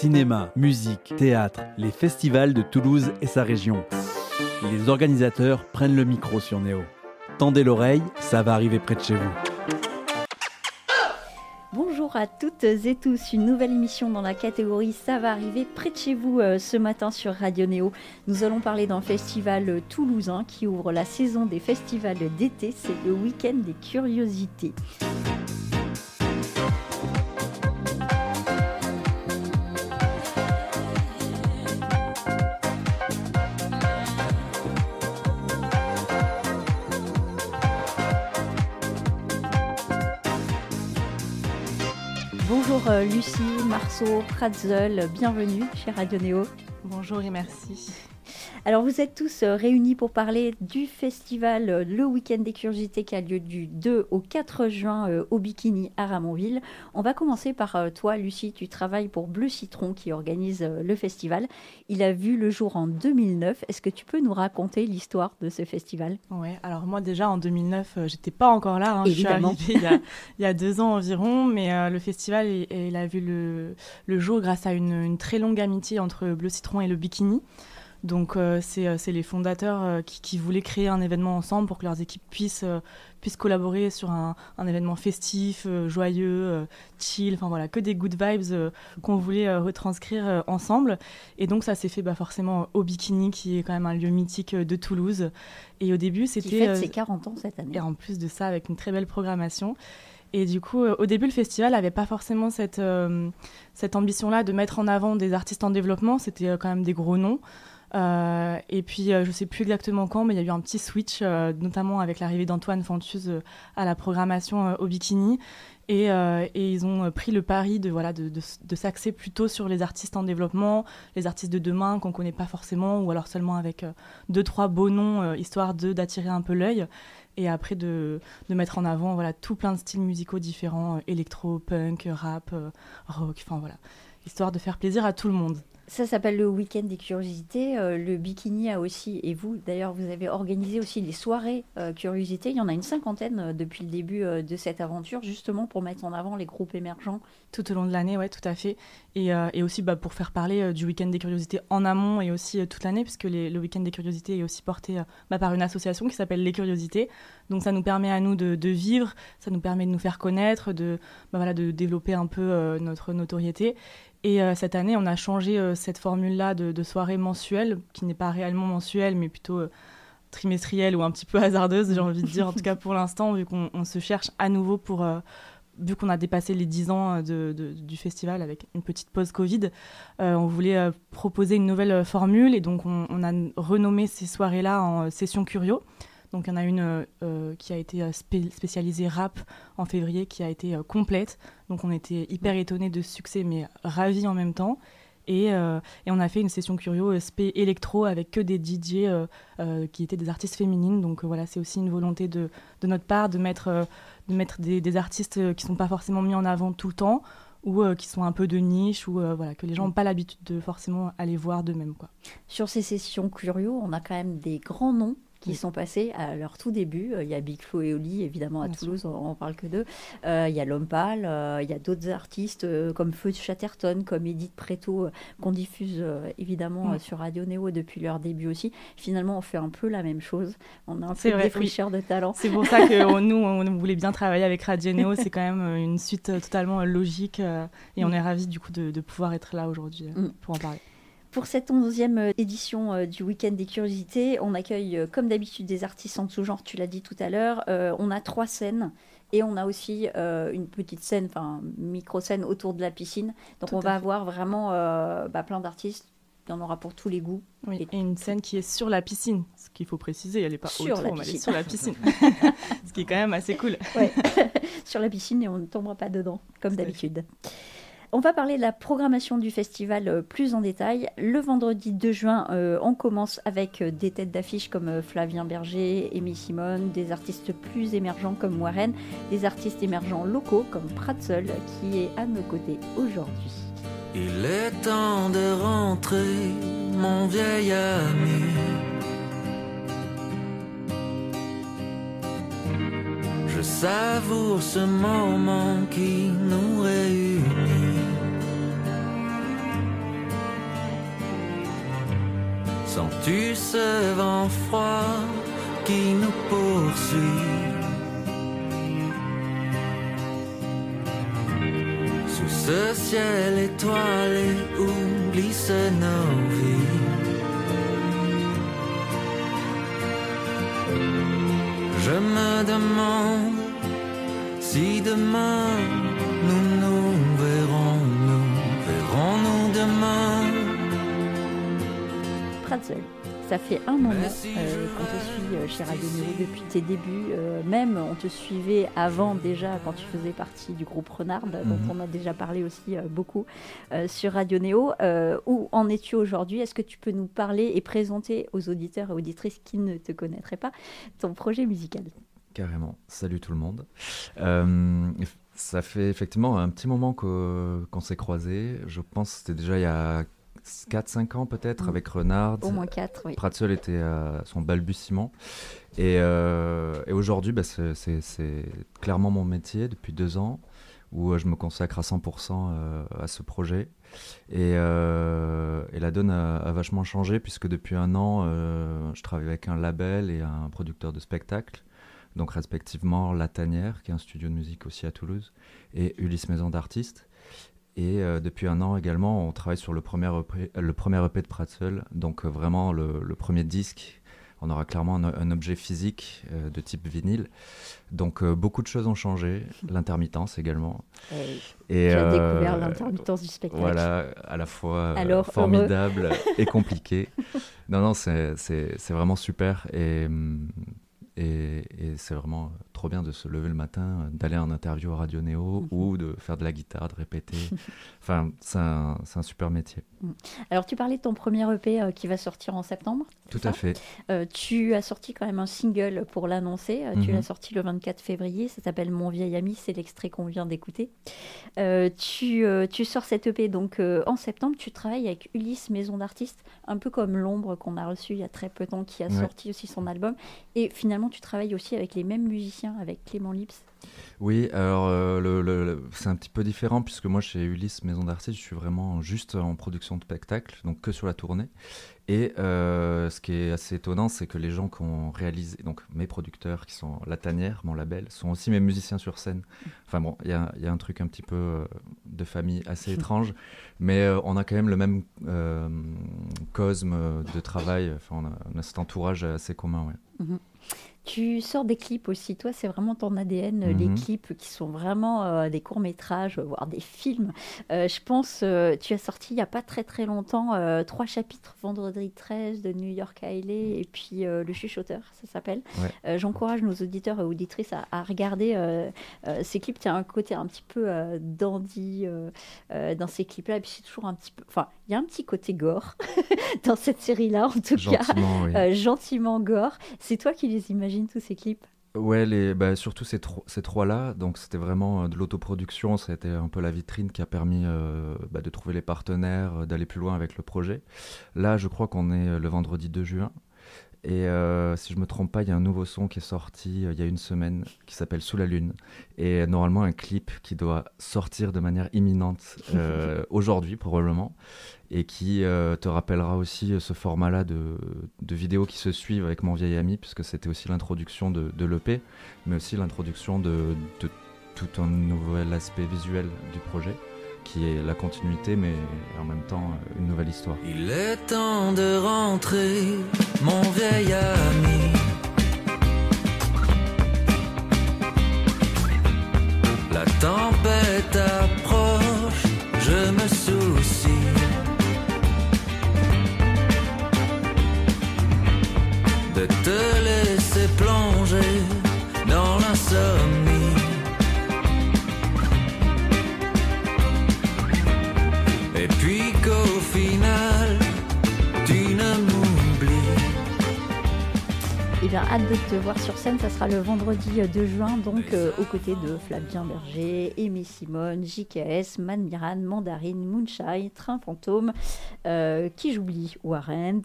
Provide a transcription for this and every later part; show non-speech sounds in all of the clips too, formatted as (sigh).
Cinéma, musique, théâtre, les festivals de Toulouse et sa région. Les organisateurs prennent le micro sur Néo. Tendez l'oreille, ça va arriver près de chez vous. Bonjour à toutes et tous, une nouvelle émission dans la catégorie Ça va arriver près de chez vous euh, ce matin sur Radio Néo. Nous allons parler d'un festival toulousain qui ouvre la saison des festivals d'été, c'est le week-end des curiosités. Lucie, Marceau, Pratzel, bienvenue chez Radio Néo. Bonjour et merci. Alors vous êtes tous euh, réunis pour parler du festival euh, Le Week-end des Curiosités qui a lieu du 2 au 4 juin euh, au Bikini à Ramonville. On va commencer par toi Lucie, tu travailles pour Bleu Citron qui organise le festival. Il a vu le jour en 2009. Est-ce que tu peux nous raconter l'histoire de ce festival? Oui, alors moi déjà en 2009, j'étais pas encore là. Hein. Je suis arrivée il y, a, deux ans environ, mais le festival il, a vu le, le, jour grâce à une, une très longue amitié entre Bleu Citron et le Bikini. Donc euh, euh, c'est les fondateurs euh, qui, voulaient créer un événement ensemble pour que leurs équipes puissent, puissent collaborer sur un, événement festif, joyeux, chill, enfin voilà, que des good vibes qu'on voulait retranscrire ensemble. Et donc ça s'est fait bah, forcément au Bikini, qui est quand même un lieu mythique de Toulouse. Et au début, c'était... Qui fête ses 40 ans cette année. Et en plus de ça, avec une très belle programmation. Et du coup, au début, le festival n'avait pas forcément cette, cette ambition-là de mettre en avant des artistes en développement. C'était quand même des gros noms. Euh, et puis, euh, je ne sais plus exactement quand, mais il y a eu un petit switch, euh, notamment avec l'arrivée d'Antoine Fantuse à la programmation au Bikini. Et, ils ont pris le pari de, voilà, de, s'axer plutôt sur les artistes en développement, les artistes de demain qu'on ne connaît pas forcément, ou alors seulement avec deux, trois beaux noms, histoire d'attirer un peu l'œil. Et après, de, de, mettre en avant voilà, tout plein de styles musicaux différents, électro, punk, rap, rock, enfin voilà, histoire de faire plaisir à tout le monde. Ça s'appelle le week-end des curiosités. Euh, le Bikini a aussi, et vous d'ailleurs, vous avez organisé aussi des soirées euh, curiosités. Il y en a une cinquantaine euh, depuis le début de cette aventure, justement pour mettre en avant les groupes émergents. Tout au long de l'année, oui, tout à fait. Et, aussi bah, pour faire parler du week-end des curiosités en amont et aussi toute l'année, puisque le week-end des curiosités est aussi porté bah, par une association qui s'appelle Les Curiosités. Donc ça nous permet à nous de, vivre, ça nous permet de nous faire connaître, de, bah, développer un peu notre notoriété. Et euh, cette année, on a changé euh, cette formule-là de, soirée mensuelle, qui n'est pas réellement mensuelle, mais plutôt euh, trimestrielle ou un petit peu hasardeuse, j'ai envie de dire, en tout cas pour l'instant, vu qu'on se cherche à nouveau pour, vu qu'on a dépassé les 10 ans de, du festival avec une petite pause Covid, on voulait proposer une nouvelle formule et donc on, on a renommé ces soirées-là en session curio. Donc il y en a une euh, qui a été euh, spécialisée rap en février, qui a été euh, complète. Donc on était hyper étonnés de ce succès, mais ravis en même temps. Et, et, on a fait une session curio spé électro avec que des DJ qui étaient des artistes féminines. Donc voilà, c'est aussi une volonté de, de, notre part de mettre, de mettre des, artistes qui ne sont pas forcément mis en avant tout le temps ou qui sont un peu de niche, ou voilà, que les gens n'ont pas l'habitude de forcément aller voir d'eux-mêmes. Sur ces sessions curio, on a quand même des grands noms qui sont passés à leur tout début. Euh, il y a Big Flo et Oli, évidemment, à Toulouse, on, ne parle que d'eux. Euh, il y a L'Homme Pâle, euh, il y a d'autres artistes comme Feu Chatterton, comme Edith Preto, qu'on diffuse évidemment sur Radio Néo depuis leur début aussi. Finalement, on fait un peu la même chose. On a un peu des fricheurs de talent. C'est pour ça que (laughs) nous, on voulait bien travailler avec Radio Néo. C'est quand même une suite totalement logique et on est ravis du coup de, pouvoir être là aujourd'hui mm. pour en parler. Pour cette onzième euh, édition euh, du Week-end des curiosités, on accueille euh, comme d'habitude des artistes en tout genre, tu l'as dit tout à l'heure. on a trois scènes et on a aussi une petite scène, enfin micro-scène autour de la piscine. Donc on va avoir vraiment bah, plein d'artistes. Il y en aura pour tous les goûts. Oui, et... une scène qui est sur la piscine, ce qu'il faut préciser, elle n'est pas sur autour, mais elle est sur la piscine. (laughs) ce qui est quand même assez cool. (laughs) sur la piscine et on ne tombera pas dedans, comme d'habitude. On va parler de la programmation du festival euh, plus en détail. Le vendredi 2 juin, euh, on commence avec euh, des têtes d'affiche comme Flavien Berger, Amy Simone, des artistes plus émergents comme Warren, des artistes émergents locaux comme Pratzel qui est à nos côtés aujourd'hui. Il est temps de rentrer, mon vieil ami. Je savoure ce moment qui nous réunit. Tu ce vent froid qui nous poursuit. Sous ce ciel étoilé où glissent nos vies. Je me demande si demain Ça fait un moment euh, qu'on te suit euh, chez Radio Néo depuis tes débuts. Euh, même on te suivait avant déjà quand tu faisais partie du groupe Renard, dont Mhm. on a déjà parlé aussi euh, beaucoup sur Radio Néo. Où en es-tu aujourd'hui? Est-ce que tu peux nous parler et présenter aux auditeurs et auditrices qui ne te connaîtraient pas ton projet musical? Carrément. Salut tout le monde. Ça fait effectivement un petit moment qu'on s'est croisés. Je pense que c'était déjà il y a 4-5 ans peut-être Mm. avec Renard. Au moins quatre, oui. Pratzel était à son balbutiement. Et, euh, et aujourd'hui, bah, c'est- clairement mon métier depuis deux ans, où euh, je me consacre à 100% euh, à ce projet. Et, euh, et la donne a, a vachement changé, puisque depuis un an, euh, je travaille avec un label et un producteur de spectacles. Donc respectivement La Tanière, qui est un studio de musique aussi à Toulouse, et Ulysse Maison d'Artistes. Et euh, depuis un an également, on travaille sur le premier EP, le premier EP de Pratzel, donc euh, vraiment le, le premier disque. On aura clairement un, un objet physique euh, de type vinyle. Donc beaucoup de choses ont changé, l'intermittence également. Et Et tu as euh, découvert l'intermittence du spectacle. Voilà, à la fois Alors, formidable (laughs) et compliqué. Non, non, c'est c'est- c'est vraiment super. Et, hum, et, et c'est vraiment trop bien de se lever le matin, euh, d'aller en interview à Radio Néo Mhm. ou de faire de la guitare, de répéter. (laughs) enfin, c'est un, super métier. Alors tu parlais de ton premier EP euh, qui va sortir en septembre? Tout ça à fait. Euh, tu as sorti quand même un single pour l'annoncer. Euh, Tu Mhm. l'as sorti le 24 février. Ça s'appelle Mon vieil ami. C'est l'extrait qu'on vient d'écouter. Euh, tu, tu sors cette EP donc en septembre. Tu travailles avec Ulysse Maison d'Artistes, un peu comme l'ombre qu'on a reçu il y a très peu de temps, qui a Ouais. sorti aussi son album. Et finalement, tu travailles aussi avec les mêmes musiciens, avec Clément Lips. Oui, alors euh, le, le- le- c'est un petit peu différent puisque moi chez Ulysse Maison d'Artistes, je suis vraiment juste en production de spectacle, donc que sur la tournée. Et euh, ce qui est assez étonnant, c'est que les gens qui ont réalisé, donc mes producteurs qui sont La Tanière, mon label, sont aussi mes musiciens sur scène. Enfin bon, il y a, il y a un truc un petit peu euh, de famille assez (laughs) étrange, mais euh, on a quand même le même cosme de travail, enfin on a, on a cet entourage assez commun. Ouais. Tu sors des clips aussi, toi c'est vraiment ton ADN, euh, les Mhm. clips qui sont vraiment euh, des courts-métrages, voire des films. Euh, je pense, euh, tu as sorti il n'y a pas très très longtemps euh, trois chapitres, Vendredi 13 de New York Hailey et puis euh, Le Chuchoteur, ça s'appelle. Ouais. Euh, J'encourage nos auditeurs et auditrices à, à regarder euh, euh, ces clips. Tu as un côté un petit peu euh, dandy euh, euh, dans ces clips-là, et puis c'est toujours un petit peu... Enfin, il y a un petit côté gore (laughs) dans cette série-là en tout cas. Oui. Euh, gentiment gore. C'est toi qui les imagines tous ces clips Ouais, les, bah, surtout ces, tro- ces trois-là. Donc, c'était vraiment euh, de l'autoproduction. Ça a été un peu la vitrine qui a permis euh, bah, de trouver les partenaires, euh, d'aller plus loin avec le projet. Là, je crois qu'on est le vendredi 2 juin. Et euh, si je me trompe pas, il y a un nouveau son qui est sorti euh, il y a une semaine qui s'appelle Sous la Lune. Et normalement, un clip qui doit sortir de manière imminente (laughs) euh, aujourd'hui, probablement. Et qui te rappellera aussi ce format-là de, de vidéos qui se suivent avec mon vieil ami, puisque c'était aussi l'introduction de, de l'EP, mais aussi l'introduction de, de tout un nouvel aspect visuel du projet, qui est la continuité, mais en même temps euh, une nouvelle histoire. Il est temps de rentrer, mon vieil ami. La tempête bien, hâte de te voir sur scène. Ça sera le vendredi euh, 2 juin, donc euh, aux côtés de Flavien Berger, Aimé Simone, JKS, Man Miran, Mandarine, Moonshine, Train Fantôme, euh, qui j'oublie, Warren,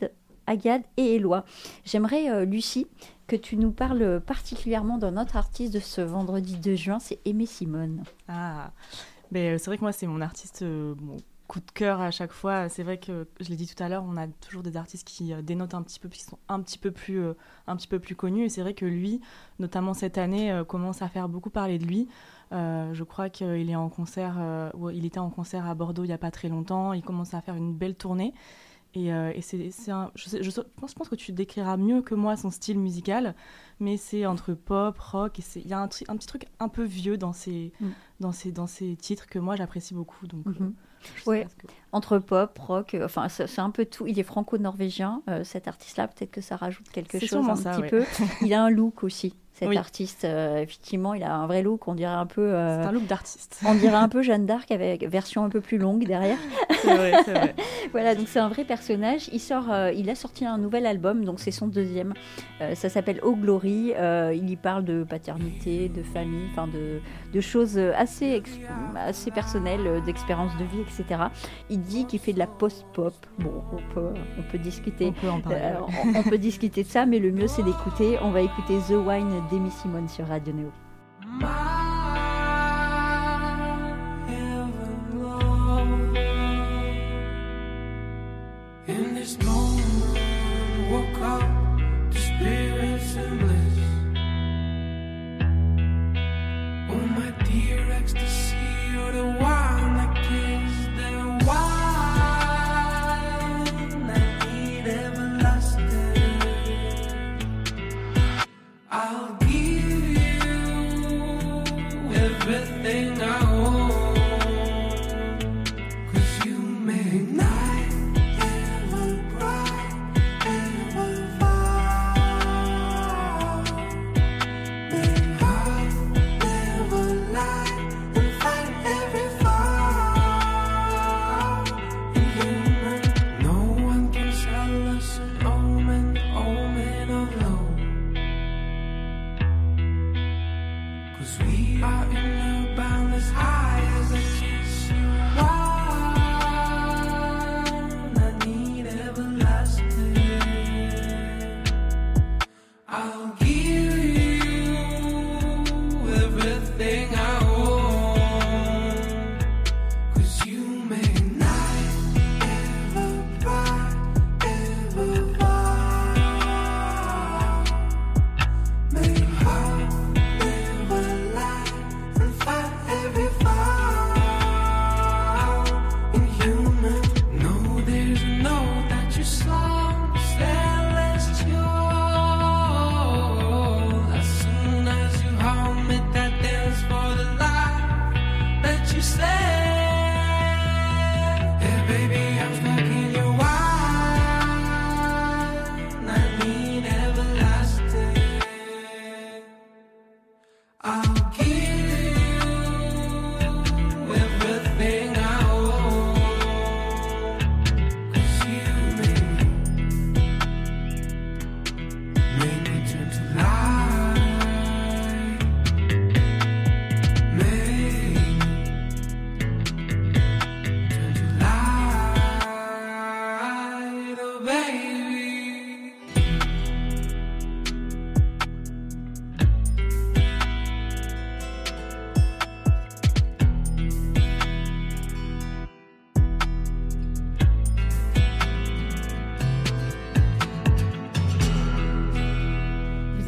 Agad et Eloi. J'aimerais, euh, Lucie, que tu nous parles particulièrement d'un autre artiste de ce vendredi 2 juin, c'est Aimé Simone. Ah, ben, euh, c'est vrai que moi, c'est mon artiste euh, bon, coup de cœur à chaque fois. C'est vrai que je l'ai dit tout à l'heure, on a toujours des artistes qui dénotent un petit peu, qui sont un petit peu plus, un petit peu plus connus. Et c'est vrai que lui, notamment cette année, commence à faire beaucoup parler de lui. je crois qu'il est en concert, il était en concert à Bordeaux il n'y a pas très longtemps. Il commence à faire une belle tournée. Et, et c'est, un, je, je, pense, je, pense, que tu décriras mieux que moi son style musical, mais c'est entre pop, rock, et il y a un, un, petit truc un peu vieux dans ces, mm. dans ces, dans ces titres que moi j'apprécie beaucoup. Donc, mm-hmm. Ouais. entre pop, rock, euh, enfin c'est un peu tout. Il est franco-norvégien, euh, cet artiste-là, peut-être que ça rajoute quelque chose un petit peu. (laughs) Il a un look aussi cet artiste. Euh, effectivement, il a un vrai look, on dirait un peu. Euh, c'est un look d'artiste. on dirait un peu (laughs) Jeanne d'Arc avec version un peu plus longue derrière. c'est vrai, c'est vrai. (laughs) voilà, donc c'est un vrai personnage. Il sort, euh, il a sorti un nouvel album, donc c'est son deuxième. ça s'appelle Oh Glory. il y parle de paternité, de famille, enfin de, de, choses assez, assez personnelles, d'expériences de vie, etc. Il dit qu'il fait de la post-pop. Bon, on peut, on peut discuter. On peut en parler. on peut discuter de ça, mais le mieux c'est d'écouter. On va écouter The Wine d'Amy Simone sur Radio Néo.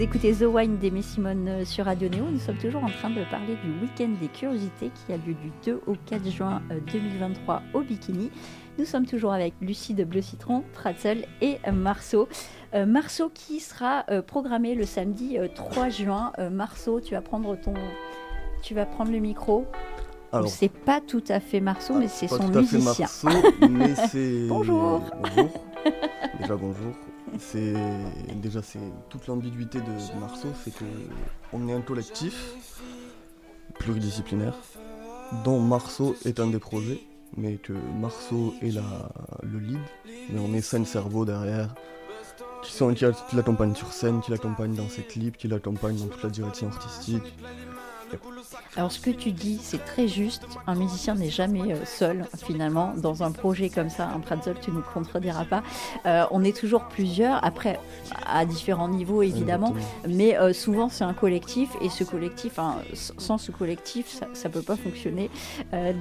Écoutez The Wine d'Aimé Simone euh, sur Radio Néo. Nous sommes toujours en train de parler du week-end des curiosités qui a lieu du 2 au 4 juin 2023 euh, au Bikini. Nous sommes toujours avec Lucie de Bleu Citron, Tratzel et Marceau. Euh, Marceau qui sera programmé le samedi 3 juin. Marceau, tu vas prendre ton, tu vas prendre le micro. Alors, c'est pas tout à fait Marceau, mais c'est son musicien. mais (laughs) c'est bonjour. Bonjour. Déjà bonjour c'est déjà c'est toute l'ambiguïté de Marceau, c'est que on est un collectif pluridisciplinaire dont Marceau est un des projets, mais que Marceau est le lead, mais on est scène cerveau derrière, qui, qui, l'accompagne sur scène, qui l'accompagne dans ses clips, qui l'accompagne dans toute la direction artistique, Alors ce que tu dis, c'est très juste. Un musicien n'est jamais euh, seul, finalement, dans un projet comme ça. Un pretzel, tu ne nous contrediras pas. Euh, on est toujours plusieurs, après, à différents niveaux, évidemment. Mais euh, souvent, c'est un collectif. Et ce collectif, hein, sans ce collectif, ça ne peut pas fonctionner.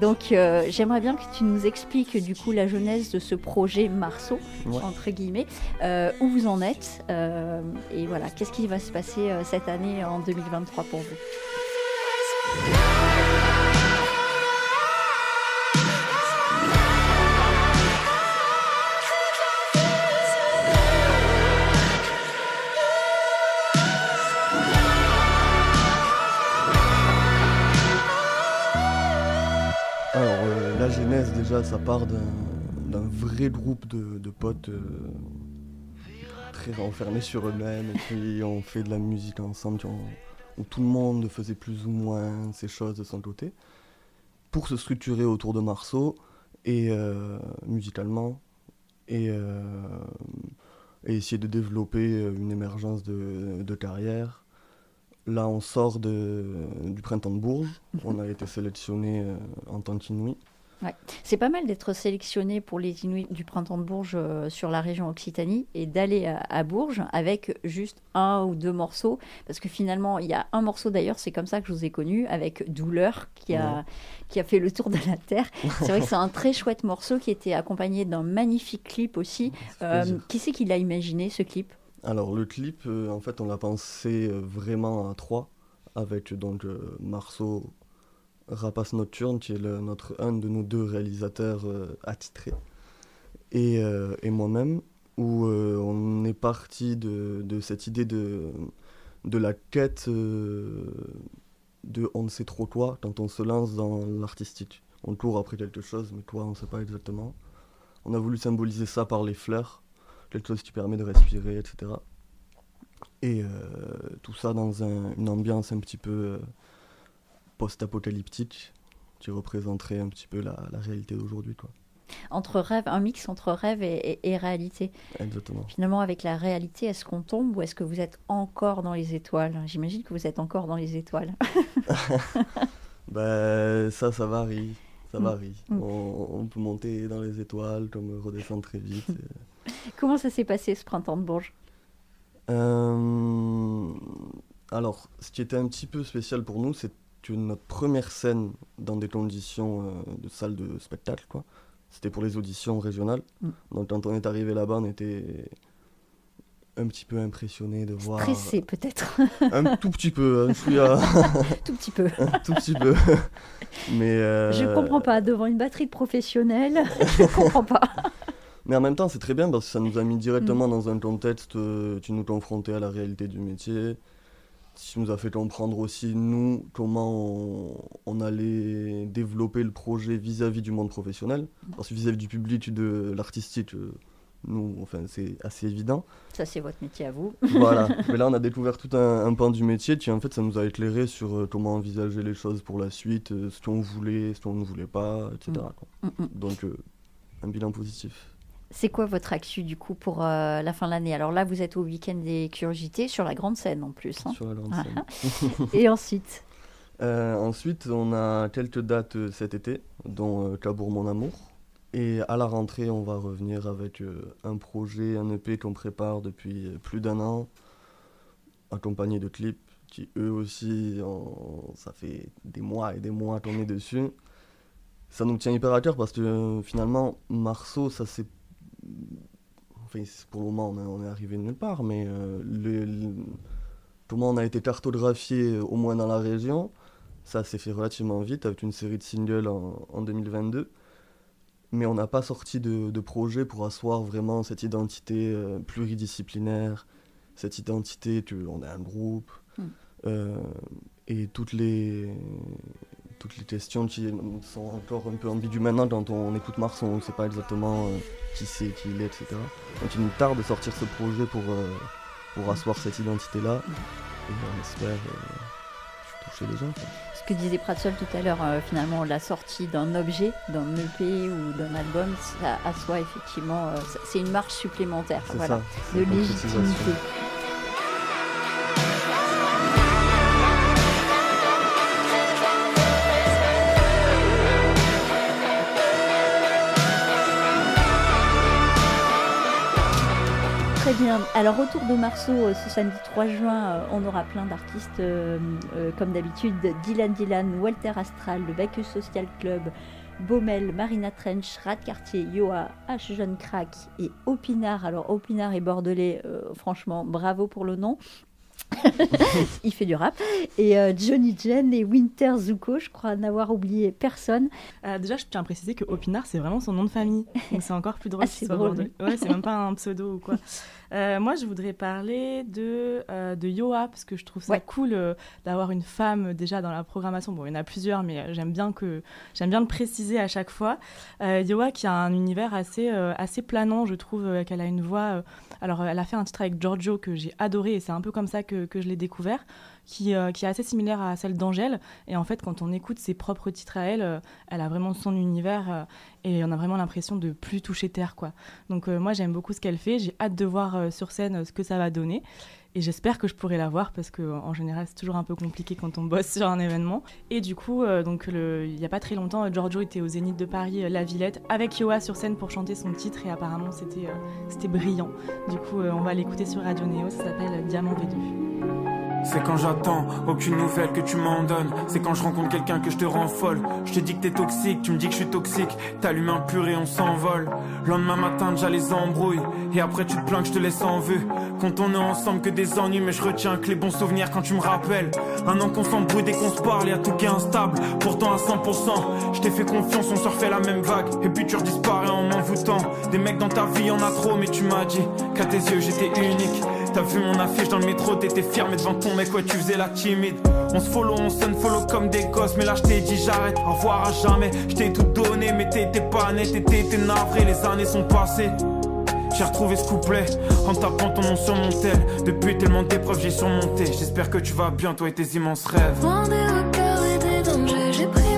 donc, j'aimerais bien que tu nous expliques, du coup, la genèse de ce projet Marceau, entre guillemets. où vous en êtes Et voilà, qu'est-ce qui va se passer cette année en 2023 pour vous? La genèse, déjà, ça part d'un vrai groupe de, potes euh, très renfermés sur eux-mêmes, et puis on fait de la musique ensemble, où tout le monde faisait plus ou moins ses choses de son côté, pour se structurer autour de Marceau, et euh, musicalement, et, euh, et, essayer de développer une émergence de, de carrière. Là, on sort de, du printemps de Bourges, (laughs) on a été sélectionné euh, en tant qu'Inouï. C'est pas mal d'être sélectionné pour les Inuits du printemps de Bourges euh, sur la région Occitanie et d'aller à, Bourges avec juste un ou deux morceaux. Parce que finalement, il y a un morceau d'ailleurs, c'est comme ça que je vous ai connu, avec Douleur, qui a, qui a fait le tour de la Terre. (laughs) C'est vrai que c'est un très chouette morceau qui était accompagné d'un magnifique clip aussi. Euh, qui c'est qui l'a imaginé ce clip? Alors le clip, euh, en fait, on l'a pensé vraiment à trois, avec donc Marceau Rapace Nocturne, qui est notre, un de nos deux réalisateurs euh, attitrés, et, euh, et moi-même, où euh, on est parti de, de, cette idée de, de la quête de on ne sait trop quoi quand on se lance dans l'artistique. On court après quelque chose, mais quoi, on ne sait pas exactement. On a voulu symboliser ça par les fleurs, quelque chose qui permet de respirer, etc. Et tout ça dans une ambiance un petit peu post-apocalyptique qui représenterait un petit peu la, réalité d'aujourd'hui. quoi. Entre rêve, un mix entre rêve et, réalité. Exactement. Finalement, avec la réalité, est-ce qu'on tombe ou est-ce que vous êtes encore dans les étoiles? J'imagine que vous êtes encore dans les étoiles. (laughs) (laughs) ben, ça, ça varie. Ça mm. varie. Mm. On, peut monter dans les étoiles comme redescendre très vite. (laughs) Comment ça s'est passé ce printemps de Bourges? Euh, Alors, ce qui était un petit peu spécial pour nous, c'est notre première scène dans des conditions euh, de salle de spectacle, quoi. C'était pour les auditions régionales. Mm. Donc quand on est arrivé là-bas, on était un petit peu impressionné de voir. Stressé peut-être. (laughs) un tout petit peu. Hein, (laughs) tout petit peu. un tout petit peu. (laughs) Mais. Euh... Je comprends pas. Devant une batterie de professionnels, je comprends pas. Mais en même temps, c'est très bien parce que ça nous a mis directement mm. dans un contexte euh, qui nous confrontait à la réalité du métier qui nous a fait comprendre aussi, nous, comment on, allait développer le projet vis-à-vis du monde professionnel. Parce que vis-à-vis du public, de l'artistique, euh, nous, enfin, c'est assez évident. Ça, c'est votre métier à vous. voilà. (laughs) Mais là, on a découvert tout un, pan du métier qui, en fait, ça nous a éclairé sur euh, comment envisager les choses pour la suite, euh, ce qu'on voulait, ce qu'on ne voulait pas, etc. Mm. Mm, mm. Donc, un bilan positif. C'est quoi votre actu du coup pour euh, la fin de l'année? Alors là, vous êtes au week-end des curiosités sur la grande scène en plus. Hein. Sur la grande scène. (laughs) Et ensuite? Euh, Ensuite, on a quelques dates euh, cet été, dont Cabourg Mon Amour. Et à la rentrée, on va revenir avec un projet, un EP qu'on prépare depuis plus d'un an, accompagné de clips qui eux aussi, ça fait des mois et des mois qu'on est dessus. Ça nous tient hyper à cœur parce que finalement, Marceau, ça s'est enfin, pour le moment, on, est arrivé nulle part, mais euh, le, comment on a été cartographié, au moins dans la région, ça s'est fait relativement vite avec une série de singles en, 2022. Mais on n'a pas sorti de, projet pour asseoir vraiment cette identité euh, pluridisciplinaire, cette identité qu'on est un groupe. Hmm. Euh, et toutes les, toutes les questions qui sont encore un peu ambiguës maintenant quand on écoute Mars, on ne sait pas exactement euh, qui c'est, qui il est, etc. Donc il nous tarde de sortir ce projet pour, euh, pour asseoir cette identité-là. Et on espère euh, toucher les gens. Ce que disait Pratsol tout à l'heure, finalement, la sortie d'un objet, d'un EP ou d'un album, ça assoit effectivement, c'est une marche supplémentaire voilà, de légitimité. Bien. Alors, autour de Marceau, euh, ce samedi 3 juin, euh, on aura plein d'artistes, euh, comme d'habitude Dylan Dylan, Walter Astral, le Bacchus Social Club, Baumel, Marina Trench, Rad Cartier, Yoa, H. Jeune Crack et Opinard. Alors, Opinard et Bordelais, franchement, bravo pour le nom. (laughs) il fait du rap. Et euh, Johnny Jen et Winter Zuko, je crois n'avoir oublié personne. Euh, déjà, je tiens à préciser que Opinard, c'est vraiment son nom de famille. (laughs) Donc c'est encore plus drôle. Ah, c'est drôle. Ouais, c'est même pas un pseudo ou quoi. (laughs) Euh, moi, je voudrais parler de, de Yoa, parce que je trouve ça cool d'avoir une femme déjà dans la programmation. Bon, il y en a plusieurs, mais j'aime bien, que, j'aime bien le préciser à chaque fois. Yoa qui a un univers assez, assez planant, je trouve qu'elle a une voix alors, elle a fait un titre avec Giorgio que j'ai adoré et c'est un peu comme ça que, je l'ai découvert, qui, euh, qui, est assez similaire à celle d'Angèle. Et en fait, quand on écoute ses propres titres à elle, euh, elle a vraiment son univers euh, et on a vraiment l'impression de plus toucher terre. quoi. Donc, moi, j'aime beaucoup ce qu'elle fait. J'ai hâte de voir sur scène ce que ça va donner. Et j'espère que je pourrai la voir parce qu'en général, c'est toujours un peu compliqué quand on bosse sur un événement. Et du coup, euh, donc il n'y a pas très longtemps, Giorgio était au Zénith de Paris, euh, La Villette, avec Yoa sur scène pour chanter son titre. Et apparemment, c'était euh, c'était brillant. Du coup, on va l'écouter sur Radio Néo. Ça s'appelle Diamant V2. C'est quand j'attends aucune nouvelle que tu m'en donnes. C'est quand je rencontre quelqu'un que je te rends folle. Je te dis que t'es toxique, tu me dis que je suis toxique. T'allumes un pur et on s'envole. Lendemain matin, déjà les embrouilles. Et après, tu te plains que je te laisse en vue. Quand on est ensemble, que des ennuis, mais je retiens que les bons souvenirs quand tu me rappelles. Un an qu'on s'embrouille dès qu'on se parle, y'a tout qui est instable. Pourtant, à 100%, je t'ai fait confiance, on surfait la même vague. Et puis tu redisparais en m'envoûtant. Des mecs dans ta vie, y'en a trop, mais tu m'as dit qu'à tes yeux, j'étais unique. T'as vu mon affiche dans le métro, t'étais fier, mais devant ton mec, ouais, tu faisais la timide. On se follow, on se follow comme des gosses, mais là je t'ai dit j'arrête, au revoir à jamais. Je t'ai tout donné, mais t'étais pas net, t'étais navré, les années sont passées. J'ai retrouvé ce couplet en tapant ton nom sur mon tel. Depuis tellement d'épreuves, j'ai surmonté. J'espère que tu vas bien, toi et tes immenses rêves. des et des dangers, j'ai pris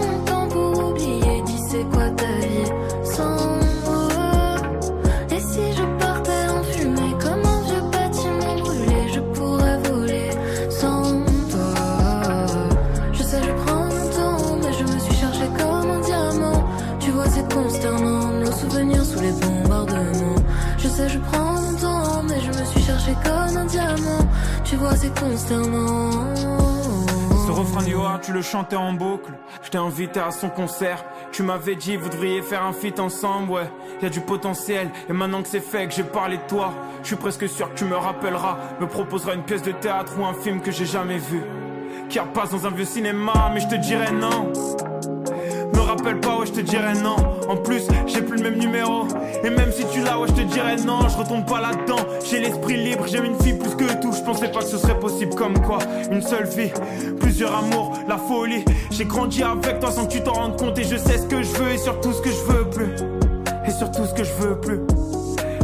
Tu vois, c'est consternant. Ce refrain du tu le chantais en boucle. Je t'ai invité à son concert. Tu m'avais dit, vous devriez faire un feat ensemble, ouais. Y a du potentiel, et maintenant que c'est fait, que j'ai parlé de toi, je suis presque sûr que tu me rappelleras. Me proposeras une pièce de théâtre ou un film que j'ai jamais vu. Qui repasse dans un vieux cinéma, mais je te dirais non rappelle pas, ouais, je te dirais non. En plus, j'ai plus le même numéro. Et même si tu l'as, ouais, je te dirais non. Je retombe pas là-dedans. J'ai l'esprit libre, j'aime une fille plus que tout. Je pensais pas que ce serait possible comme quoi. Une seule fille, plusieurs amours, la folie. J'ai grandi avec toi sans que tu t'en rendes compte. Et je sais ce que je veux et surtout ce que je veux plus. Et surtout ce que je veux plus.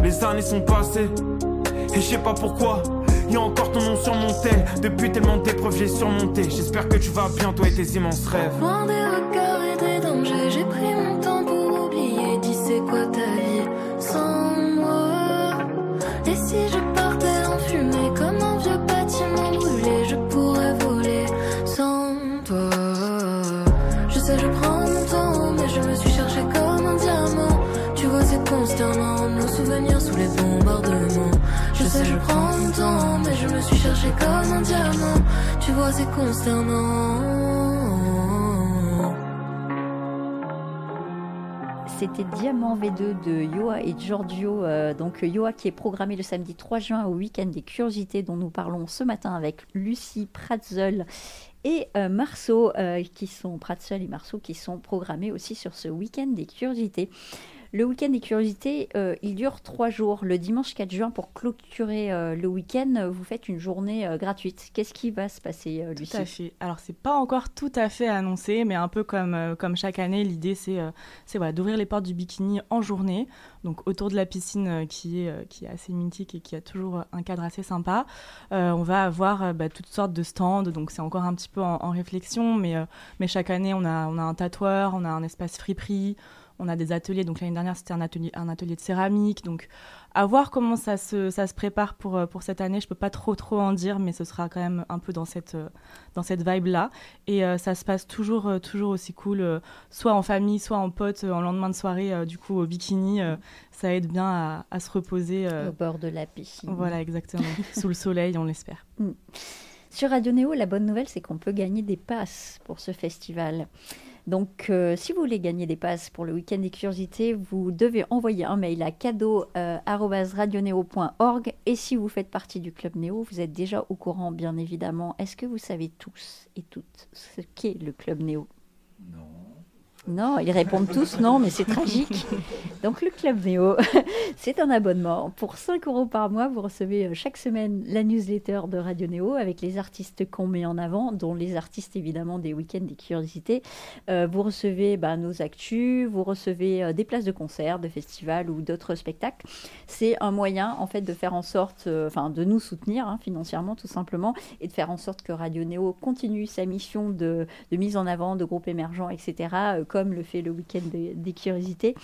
Les années sont passées. Et je sais pas pourquoi. Y'a encore ton nom sur mon tel. Depuis tellement d'épreuves, j'ai surmonté. J'espère que tu vas bien, toi et tes immenses rêves mais je me suis cherché comme un diamant. Tu vois, c'est consternant. c'était Diamant V2 de Yoa et Giorgio. Euh, donc Yoa qui est programmé le samedi 3 juin au week-end des curiosités dont nous parlons ce matin avec Lucie Pratzel et euh, Marceau euh, qui sont Pratzel et Marceau qui sont programmés aussi sur ce week-end des curiosités. Le week-end des curiosités, euh, il dure trois jours. Le dimanche 4 juin, pour clôturer euh, le week-end, vous faites une journée euh, gratuite. Qu'est-ce qui va se passer, Lucie Tout à fait. Alors, c'est pas encore tout à fait annoncé, mais un peu comme, comme chaque année, l'idée, c'est voilà, d'ouvrir les portes du bikini en journée, donc autour de la piscine qui, est, qui est assez mythique et qui a toujours un cadre assez sympa. on va avoir bah, toutes sortes de stands, donc c'est encore un petit peu en, réflexion, mais, mais chaque année, on a, on a un tatoueur, on a un espace friperie, on a des ateliers. Donc l'année dernière, c'était un atelier, un atelier de céramique. Donc à voir comment ça se, ça se prépare pour, euh, pour cette année. Je peux pas trop trop en dire, mais ce sera quand même un peu dans cette, euh, dans cette vibe-là. Et euh, ça se passe toujours, toujours aussi cool, soit en famille, soit en pote, en lendemain de soirée, du coup au bikini. ça aide bien à, à se reposer. Au bord de la piscine. Voilà, exactement. (laughs) Sous le soleil, on l'espère. Mm. Sur Radio Néo, la bonne nouvelle, c'est qu'on peut gagner des passes pour ce festival. Donc, euh, si vous voulez gagner des passes pour le week-end des curiosités, vous devez envoyer un mail à cadeau.radioneo.org. Euh, et si vous faites partie du Club Néo, vous êtes déjà au courant, bien évidemment. Est-ce que vous savez tous et toutes ce qu'est le Club Néo Non. Non, ils répondent tous non, mais c'est tragique. Donc le Club Néo, (laughs) c'est un abonnement. Pour 5 euros par mois, vous recevez euh, chaque semaine la newsletter de Radio Néo avec les artistes qu'on met en avant, dont les artistes évidemment des week-ends des curiosités. Euh, vous recevez bah, nos actus, vous recevez euh, des places de concert, de festivals ou d'autres spectacles. C'est un moyen en fait de faire en sorte, enfin de nous soutenir hein, financièrement tout simplement et de faire en sorte que Radio Néo continue sa mission de, de mise en avant de groupes émergents, etc comme le fait le week-end des, curiosités.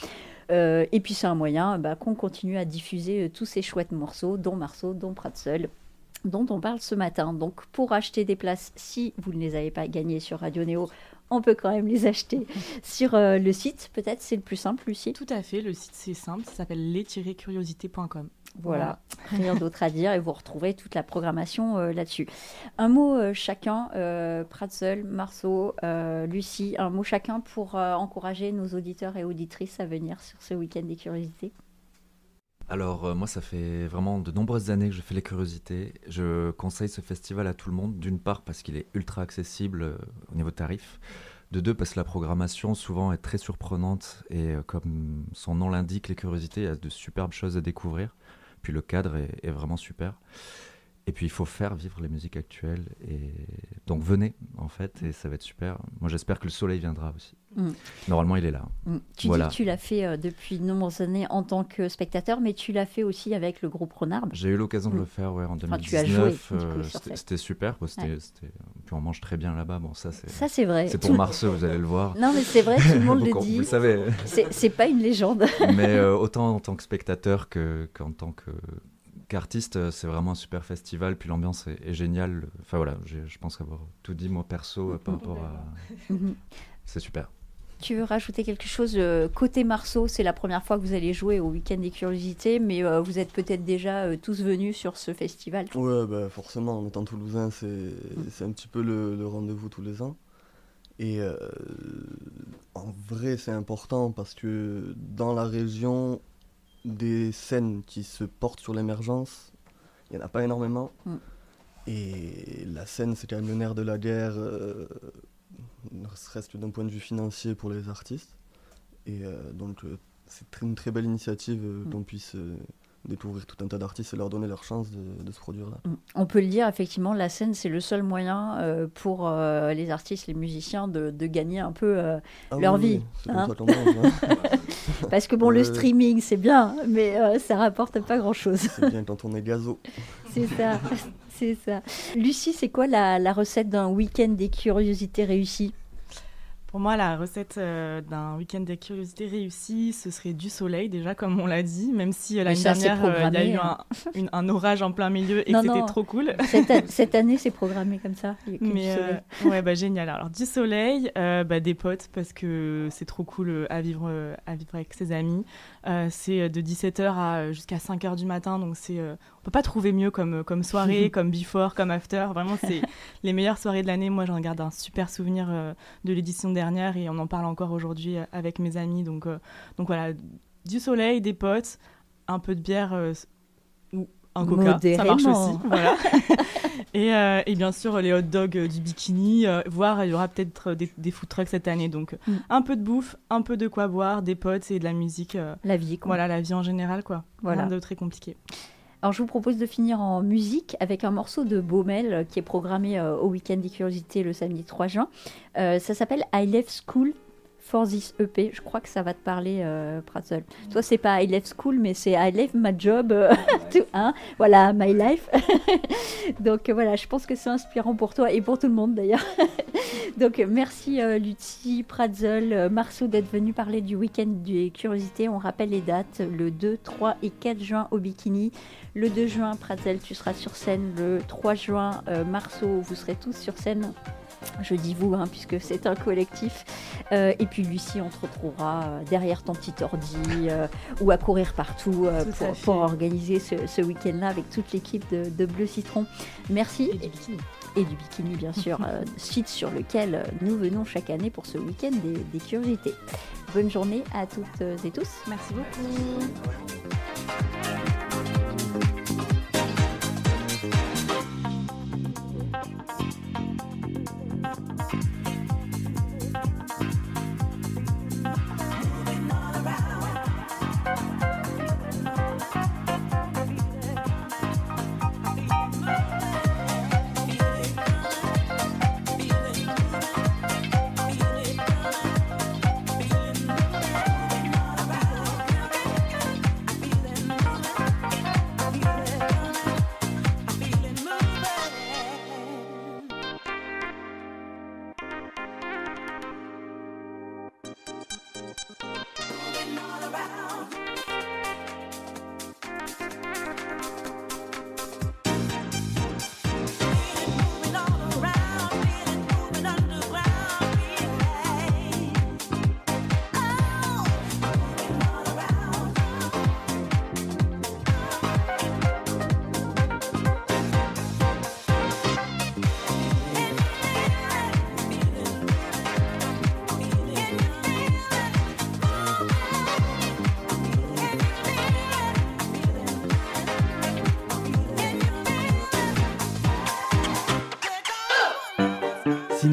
Euh, et puis c'est un moyen bah, qu'on continue à diffuser euh, tous ces chouettes morceaux, dont Marceau, dont Pratseul, dont on parle ce matin. Donc pour acheter des places, si vous ne les avez pas gagnées sur Radio Néo, on peut quand même les acheter (laughs) sur euh, le site. Peut-être c'est le plus simple, Lucie? Tout à fait, le site c'est simple, ça s'appelle les-curiosités.com. Voilà, rien d'autre à dire et vous retrouvez toute la programmation euh, là-dessus. Un mot euh, chacun, euh, Pratzel, Marceau, Lucie, un mot chacun pour encourager nos auditeurs et auditrices à venir sur ce week-end des curiosités. Alors moi ça fait vraiment de nombreuses années que je fais les curiosités. Je conseille ce festival à tout le monde, d'une part parce qu'il est ultra accessible au niveau tarif, de deux parce que la programmation souvent est très surprenante et comme son nom l'indique, les curiosités, il y a de superbes choses à découvrir. Puis le cadre est, vraiment super. Et puis il faut faire vivre les musiques actuelles. Et donc venez en fait, et ça va être super. Moi j'espère que le soleil viendra aussi. Mm. Normalement il est là. Mm. Tu dis que tu l'as fait euh, depuis de nombreuses années en tant que spectateur, mais tu l'as fait aussi avec le groupe Renard. J'ai eu l'occasion de le mm. faire ouais, en 2019. Euh, c'était super. C'était, Puis on mange très bien là-bas. Bon ça c'est. Ça c'est vrai. C'est pour Marceau, vous allez le voir. Non mais c'est vrai, tout le monde (laughs) le dit. Vous le savez. C'est pas une légende. (laughs) mais euh, (laughs) autant en tant que spectateur que qu'en tant que qu'artiste, euh, c'est vraiment un super festival, puis l'ambiance est, géniale. Enfin voilà, je pense avoir tout dit moi perso euh, par rapport à. c'est super. Tu veux rajouter quelque chose euh, Côté Marceau, c'est la première fois que vous allez jouer au Week-end des Curiosités, mais vous êtes peut-être déjà tous venus sur ce festival. Oui, bah, forcément, en étant toulousain, c'est un petit peu le, rendez-vous tous les ans. Et en vrai, c'est important parce que dans la région, des scènes qui se portent sur l'émergence, il n'y en a pas énormément. Mm. Et la scène, c'est quand même le nerf de la guerre, euh, ne serait-ce que d'un point de vue financier pour les artistes. Et euh, donc, euh, c'est une très belle initiative mm. qu'on puisse découvrir tout un tas d'artistes et leur donner leur chance de, se produire là. Mm. On peut le dire, effectivement, la scène, c'est le seul moyen euh, pour euh, les artistes, les musiciens de, gagner un peu euh, ah leur vie. Hein. hein. (laughs) Parce que bon, le streaming, c'est bien, mais ça rapporte pas grand-chose. C'est bien quand on est gazo. (laughs) c'est ça, c'est ça. Lucie, c'est quoi la, la recette d'un week-end des curiosités réussies? Pour moi, la recette euh, d'un week-end de curiosité réussi, ce serait du soleil, déjà, comme on l'a dit, même si euh, l'année dernière, euh, il y a eu hein. (laughs) un, orage en plein milieu et que c'était trop cool. Cette, année, c'est programmé comme ça. Mais (laughs) ouais, bah, génial. Alors, du soleil, bah, des potes, parce que c'est trop cool à, vivre, à vivre avec ses amis. c'est de 17h à jusqu'à 5h du matin, donc c'est on peut pas trouver mieux comme, comme soirée, (laughs) comme before, comme after. Vraiment, c'est les meilleures soirées de l'année. Moi, j'en garde un super souvenir de l'édition dernière et on en parle encore aujourd'hui euh, avec mes amis. Donc, euh, donc voilà, du soleil, des potes, un peu de bière euh, ou un coca, ça marche aussi. Voilà. (laughs) et, et, bien sûr les hot dogs du bikini, voire il y aura peut-être des, des, food trucks cette année. Donc mm. un peu de bouffe, un peu de quoi boire, des potes et de la musique. la vie, quoi. Voilà, la vie en général, quoi. Voilà. Rien de très compliqué. Alors je vous propose de finir en musique avec un morceau de Baumel euh, qui est programmé euh, au Week-end des Curiosités le samedi 3 juin. Euh, ça s'appelle I Left School For This EP. Je crois que ça va te parler, euh, Pratzel. Toi, c'est pas I Love School, mais c'est I Love My Job. euh, (laughs) tout, hein voilà, My Life. (laughs) Donc euh, voilà, je pense que c'est inspirant pour toi et pour tout le monde d'ailleurs. (laughs) Donc merci Lucie, Pratzel, Marceau d'être venu parler du week-end des curiosités. On rappelle les dates, le 2, 3 et 4 juin au Bikini. Le 2 juin, Pratzel, tu seras sur scène. Le 3 juin, euh, Marceau, vous serez tous sur scène. Je dis vous, hein, puisque c'est un collectif. Euh, et puis Lucie, on te retrouvera euh, derrière ton petit ordi euh, ou à courir partout pour, organiser ce, ce week-end-là avec toute l'équipe de, de Bleu Citron. Merci. Et du bikini. Et du bikini, bien sûr, (laughs) site sur lequel nous venons chaque année pour ce week-end des, des curiosités. Bonne journée à toutes et tous. Merci beaucoup.